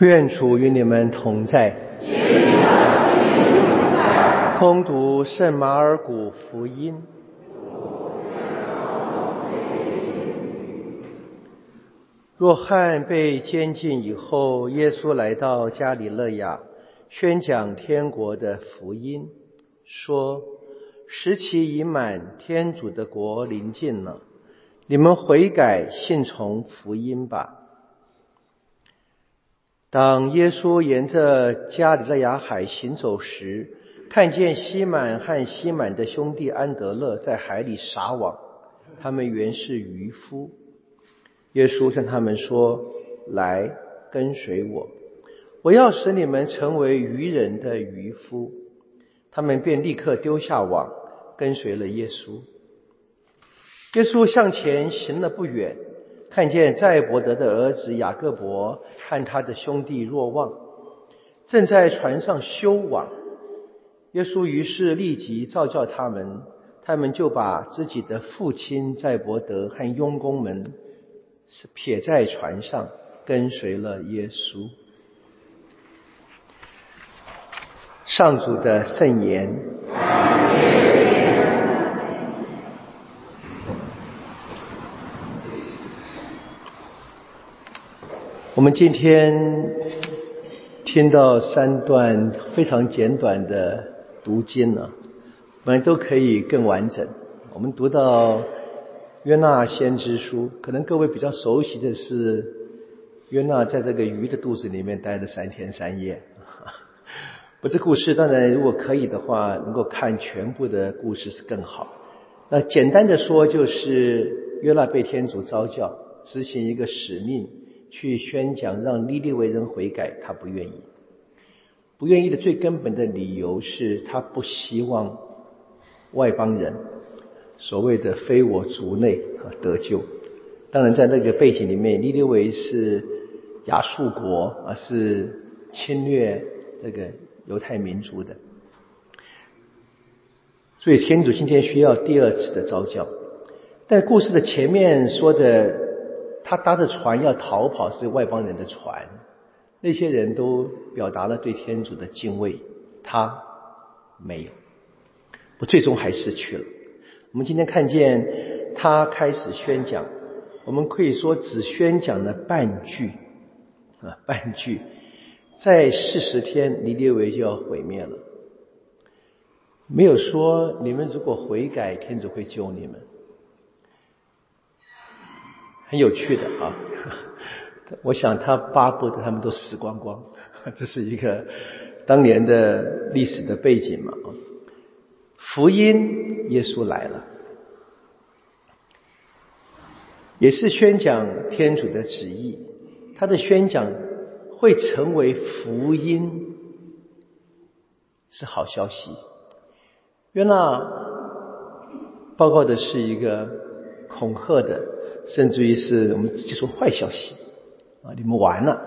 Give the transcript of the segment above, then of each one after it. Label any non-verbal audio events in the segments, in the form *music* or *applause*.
愿主与你们同在。空读圣马尔谷福音。若翰被监禁以后，耶稣来到加里勒亚，宣讲天国的福音，说：“时期已满，天主的国临近了，你们悔改，信从福音吧。”当耶稣沿着加里勒亚海行走时，看见西满和西满的兄弟安德勒在海里撒网，他们原是渔夫。耶稣向他们说：“来，跟随我，我要使你们成为渔人的渔夫。”他们便立刻丢下网，跟随了耶稣。耶稣向前行了不远，看见在伯德的儿子雅各伯和他的兄弟若望正在船上修网。耶稣于是立即召叫他们，他们就把自己的父亲在伯德和佣工们。撇在船上，跟随了耶稣。上主的圣言。我们今天听到三段非常简短的读经呢，我们都可以更完整。我们读到。约纳先知书，可能各位比较熟悉的是约纳在这个鱼的肚子里面待了三天三夜。*laughs* 不，这故事当然如果可以的话，能够看全部的故事是更好。那简单的说，就是约纳被天主召教，执行一个使命，去宣讲让尼利为人悔改，他不愿意。不愿意的最根本的理由是他不希望外邦人。所谓的非我族内和得救，当然在那个背景里面，尼尼维是亚述国啊，是侵略这个犹太民族的，所以天主今天需要第二次的召教。但故事的前面说的，他搭的船要逃跑是外邦人的船，那些人都表达了对天主的敬畏，他没有，不最终还是去了。我们今天看见他开始宣讲，我们可以说只宣讲了半句啊，半句，在四十天尼列维就要毁灭了，没有说你们如果悔改，天主会救你们，很有趣的啊，*laughs* 我想他巴不得他们都死光光，*laughs* 这是一个当年的历史的背景嘛啊。福音，耶稣来了，也是宣讲天主的旨意。他的宣讲会成为福音，是好消息。约纳报告的是一个恐吓的，甚至于是我们直接说坏消息啊！你们完了。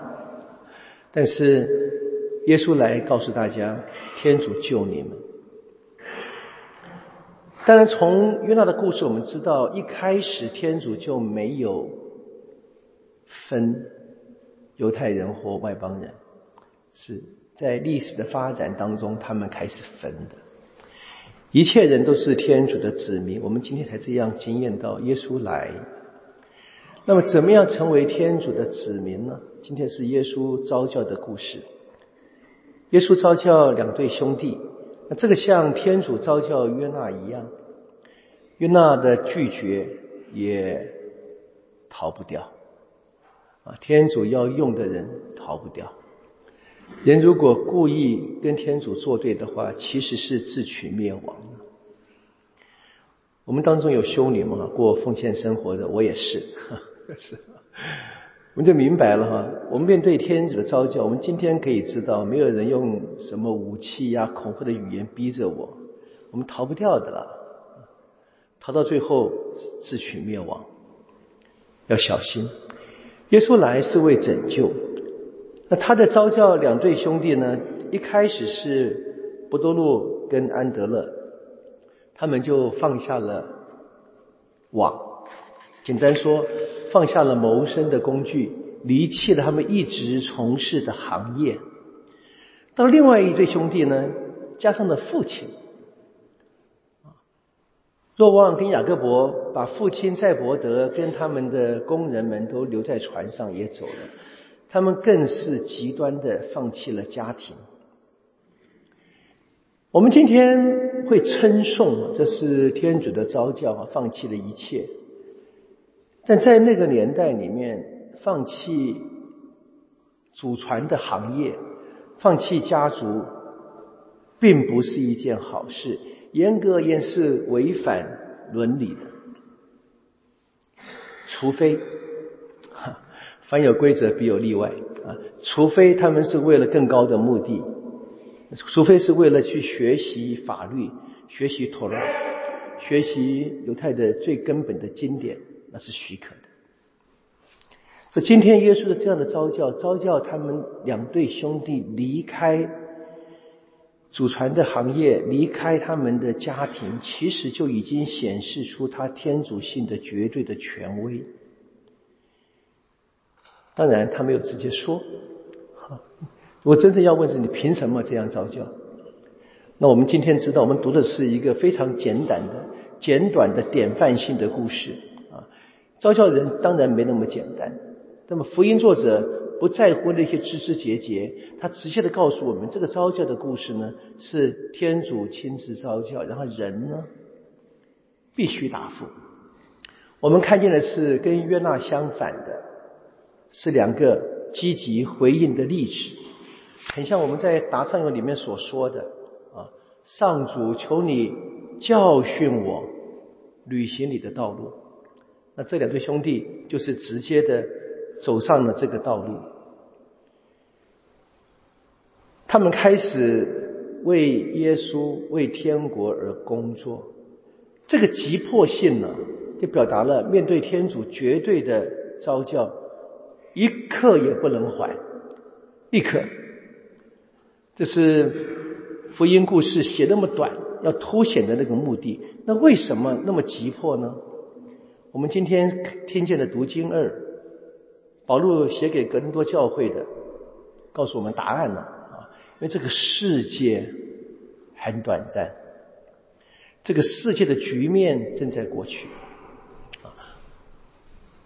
但是耶稣来告诉大家，天主救你们。当然，从约纳的故事，我们知道一开始天主就没有分犹太人或外邦人，是在历史的发展当中，他们开始分的。一切人都是天主的子民，我们今天才这样惊艳到耶稣来。那么，怎么样成为天主的子民呢？今天是耶稣召教的故事。耶稣召教两对兄弟。那这个像天主召教约纳一样，约纳的拒绝也逃不掉啊！天主要用的人逃不掉。人如果故意跟天主作对的话，其实是自取灭亡。我们当中有修女嘛，过奉献生活的，我也是，是。*laughs* 我们就明白了哈，我们面对天主的召教，我们今天可以知道，没有人用什么武器呀、恐吓的语言逼着我，我们逃不掉的啦，逃到最后自取灭亡，要小心。耶稣来是为拯救，那他的召教两对兄弟呢？一开始是博多禄跟安德勒，他们就放下了网。简单说，放下了谋生的工具，离弃了他们一直从事的行业。到另外一对兄弟呢，加上了父亲。若望跟雅各伯把父亲在伯德跟他们的工人们都留在船上也走了，他们更是极端的放弃了家庭。我们今天会称颂，这是天主的召教，放弃了一切。但在那个年代里面，放弃祖传的行业，放弃家族，并不是一件好事。严格也是违反伦理的，除非，凡有规则必有例外啊！除非他们是为了更高的目的，除非是为了去学习法律、学习托拉、学习犹太的最根本的经典，那是许可的。说今天耶稣的这样的招教，招教他们两对兄弟离开。祖传的行业离开他们的家庭，其实就已经显示出他天主性的绝对的权威。当然，他没有直接说。我真正要问是你凭什么这样招教？那我们今天知道，我们读的是一个非常简短的、简短的典范性的故事。招教人当然没那么简单。那么福音作者。不在乎那些枝枝节节，他直接的告诉我们，这个招教的故事呢，是天主亲自招教，然后人呢必须答复。我们看见的是跟约纳相反的，是两个积极回应的例子，很像我们在答唱咏里面所说的啊，上主求你教训我，履行你的道路。那这两对兄弟就是直接的走上了这个道路。他们开始为耶稣、为天国而工作，这个急迫性呢，就表达了面对天主绝对的召教，一刻也不能缓，立刻。这是福音故事写那么短，要凸显的那个目的。那为什么那么急迫呢？我们今天听见的读经二，保罗写给格林多教会的，告诉我们答案了啊。因为这个世界很短暂，这个世界的局面正在过去啊。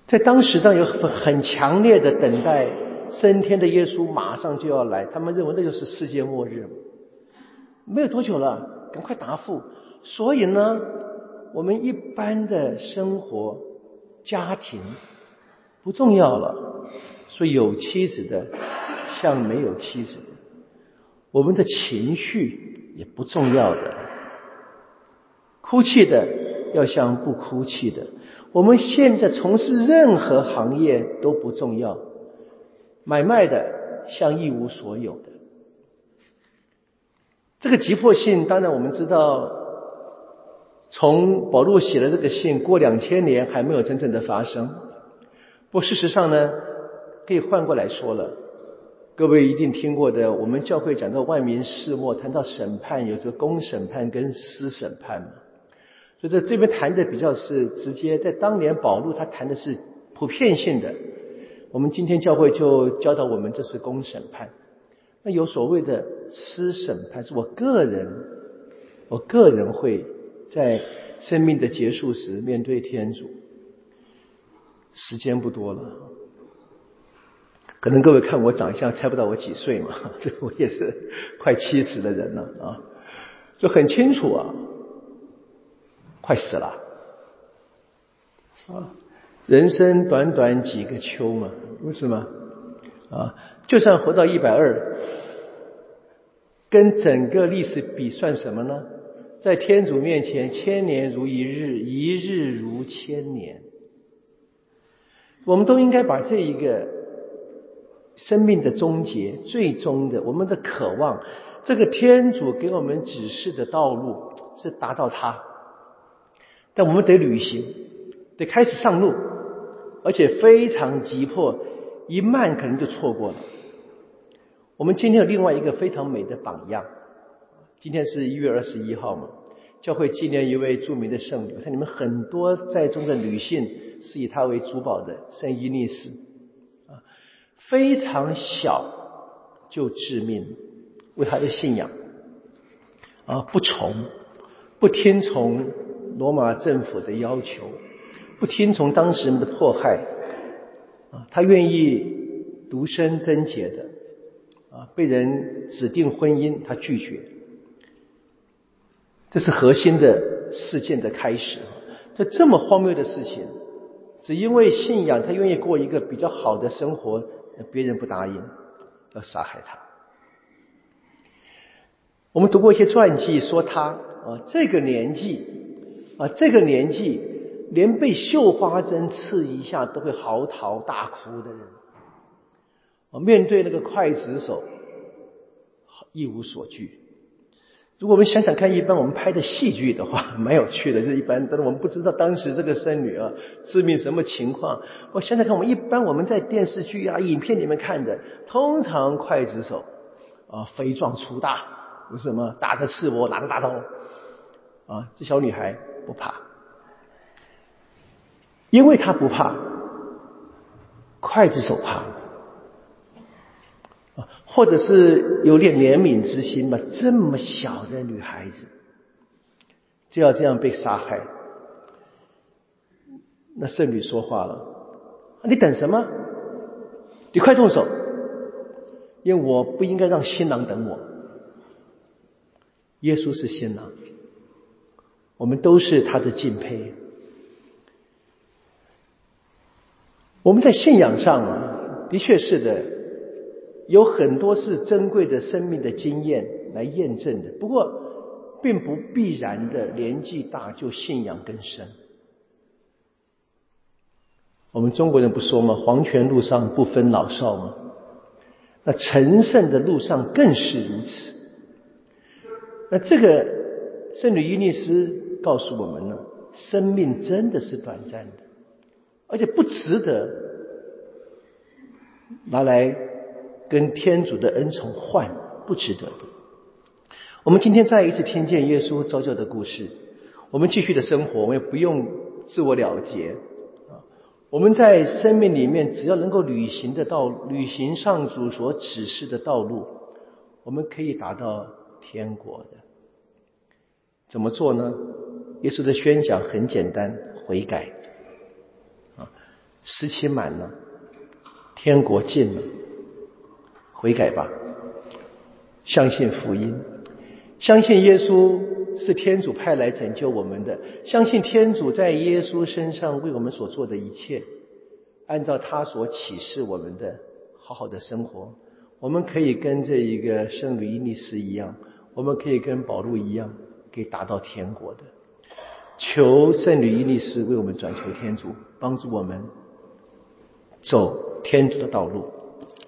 在当时，当有很很强烈的等待升天的耶稣马上就要来，他们认为那就是世界末日，没有多久了，赶快答复。所以呢，我们一般的生活、家庭不重要了，说有妻子的像没有妻子的。我们的情绪也不重要的，哭泣的要像不哭泣的。我们现在从事任何行业都不重要，买卖的像一无所有的。这个急迫性，当然我们知道，从保罗写的这个信过两千年还没有真正的发生。不过事实上呢，可以换过来说了。各位一定听过的，我们教会讲到万民世末，谈到审判，有这个公审判跟私审判嘛。所以在这边谈的比较是直接，在当年保禄他谈的是普遍性的。我们今天教会就教导我们，这是公审判。那有所谓的私审判，是我个人，我个人会在生命的结束时面对天主。时间不多了。可能各位看我长相猜不到我几岁嘛？这 *laughs* 我也是快七十的人了啊，就很清楚啊，快死了啊！人生短短几个秋嘛，不是吗？啊，就算活到一百二，跟整个历史比算什么呢？在天主面前，千年如一日，一日如千年。我们都应该把这一个。生命的终结，最终的我们的渴望，这个天主给我们指示的道路是达到它，但我们得旅行，得开始上路，而且非常急迫，一慢可能就错过了。我们今天有另外一个非常美的榜样，今天是一月二十一号嘛，教会纪念一位著名的圣女，我看你们很多在中的女性是以她为珠宝的圣伊丽丝。非常小就致命，为她的信仰啊不从，不听从罗马政府的要求，不听从当时人的迫害啊，她愿意独身贞洁的啊，被人指定婚姻，她拒绝，这是核心的事件的开始。这这么荒谬的事情，只因为信仰，他愿意过一个比较好的生活，别人不答应，要杀害他。我们读过一些传记，说他啊，这个年纪啊，这个年纪连被绣花针刺一下都会嚎啕大哭的人，啊，面对那个刽子手，一无所惧。如果我们想想看，一般我们拍的戏剧的话，*laughs* 蛮有趣的。是一般，但是我们不知道当时这个僧侣啊，致命什么情况。我想想看，我们一般我们在电视剧啊、影片里面看的，通常刽子手啊肥壮粗大，不是什么打着赤膊拿着大刀啊，这小女孩不怕，因为她不怕，刽子手怕。啊，或者是有点怜悯之心吧，这么小的女孩子就要这样被杀害，那圣女说话了：“你等什么？你快动手，因为我不应该让新郎等我。耶稣是新郎，我们都是他的敬佩。我们在信仰上啊，的确是的。”有很多是珍贵的生命的经验来验证的，不过并不必然的年纪大就信仰更深。我们中国人不说吗？黄泉路上不分老少吗？那成圣的路上更是如此。那这个圣女伊丽斯告诉我们呢，生命真的是短暂的，而且不值得拿来。跟天主的恩宠换不值得的。我们今天再一次听见耶稣招教的故事，我们继续的生活，我们也不用自我了结啊。我们在生命里面，只要能够履行的道，履行上主所指示的道路，我们可以达到天国的。怎么做呢？耶稣的宣讲很简单，悔改啊，时期满了，天国近了。悔改吧，相信福音，相信耶稣是天主派来拯救我们的，相信天主在耶稣身上为我们所做的一切，按照他所启示我们的，好好的生活，我们可以跟这一个圣女伊尼斯一样，我们可以跟保禄一样，可以达到天国的。求圣女伊尼斯为我们转求天主，帮助我们走天主的道路。